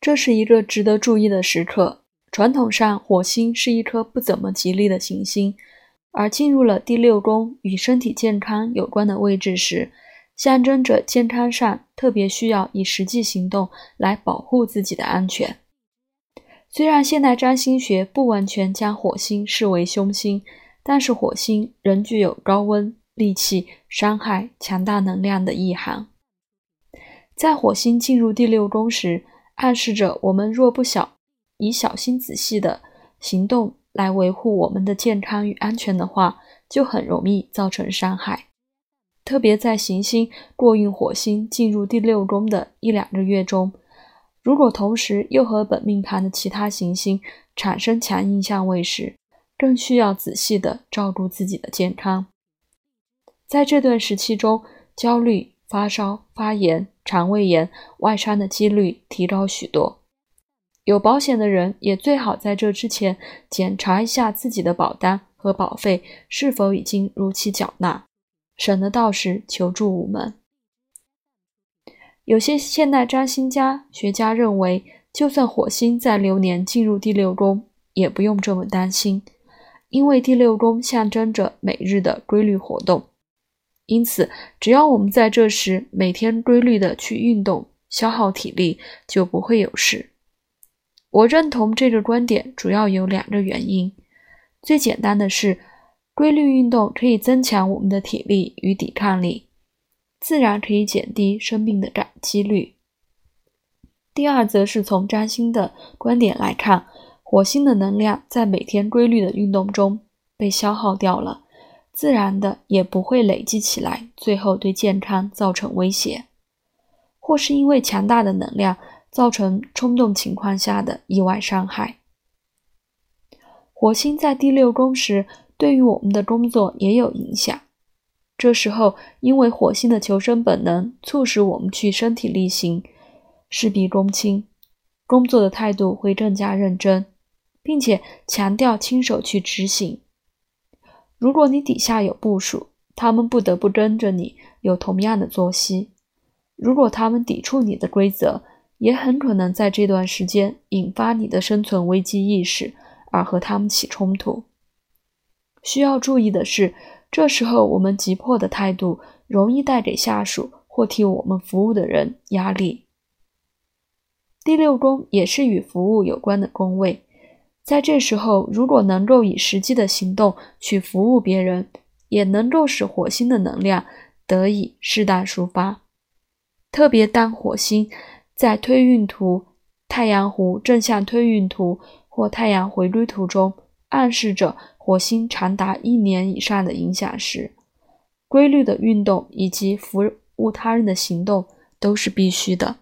这是一个值得注意的时刻。传统上，火星是一颗不怎么吉利的行星，而进入了第六宫与身体健康有关的位置时，象征着健康上特别需要以实际行动来保护自己的安全。虽然现代占星学不完全将火星视为凶星，但是火星仍具有高温、戾气、伤害、强大能量的意涵。在火星进入第六宫时，暗示着我们若不小以小心仔细的行动来维护我们的健康与安全的话，就很容易造成伤害。特别在行星过运火星进入第六宫的一两个月中。如果同时又和本命盘的其他行星产生强印相位时，更需要仔细的照顾自己的健康。在这段时期中，焦虑、发烧、发炎、肠胃炎、外伤的几率提高许多。有保险的人也最好在这之前检查一下自己的保单和保费是否已经如期缴纳，省得到时求助无门。有些现代占星家学家认为，就算火星在流年进入第六宫，也不用这么担心，因为第六宫象征着每日的规律活动，因此只要我们在这时每天规律的去运动，消耗体力，就不会有事。我认同这个观点，主要有两个原因。最简单的是，规律运动可以增强我们的体力与抵抗力。自然可以减低生病的感几率。第二，则是从占星的观点来看，火星的能量在每天规律的运动中被消耗掉了，自然的也不会累积起来，最后对健康造成威胁，或是因为强大的能量造成冲动情况下的意外伤害。火星在第六宫时，对于我们的工作也有影响。这时候，因为火星的求生本能促使我们去身体力行、事必躬亲，工作的态度会更加认真，并且强调亲手去执行。如果你底下有部署，他们不得不跟着你有同样的作息；如果他们抵触你的规则，也很可能在这段时间引发你的生存危机意识，而和他们起冲突。需要注意的是。这时候，我们急迫的态度容易带给下属或替我们服务的人压力。第六宫也是与服务有关的宫位，在这时候，如果能够以实际的行动去服务别人，也能够使火星的能量得以适当抒发。特别当火星在推运图、太阳弧正向推运图或太阳回归图中，暗示着。火星长达一年以上的影响时，规律的运动以及服务他人的行动都是必须的。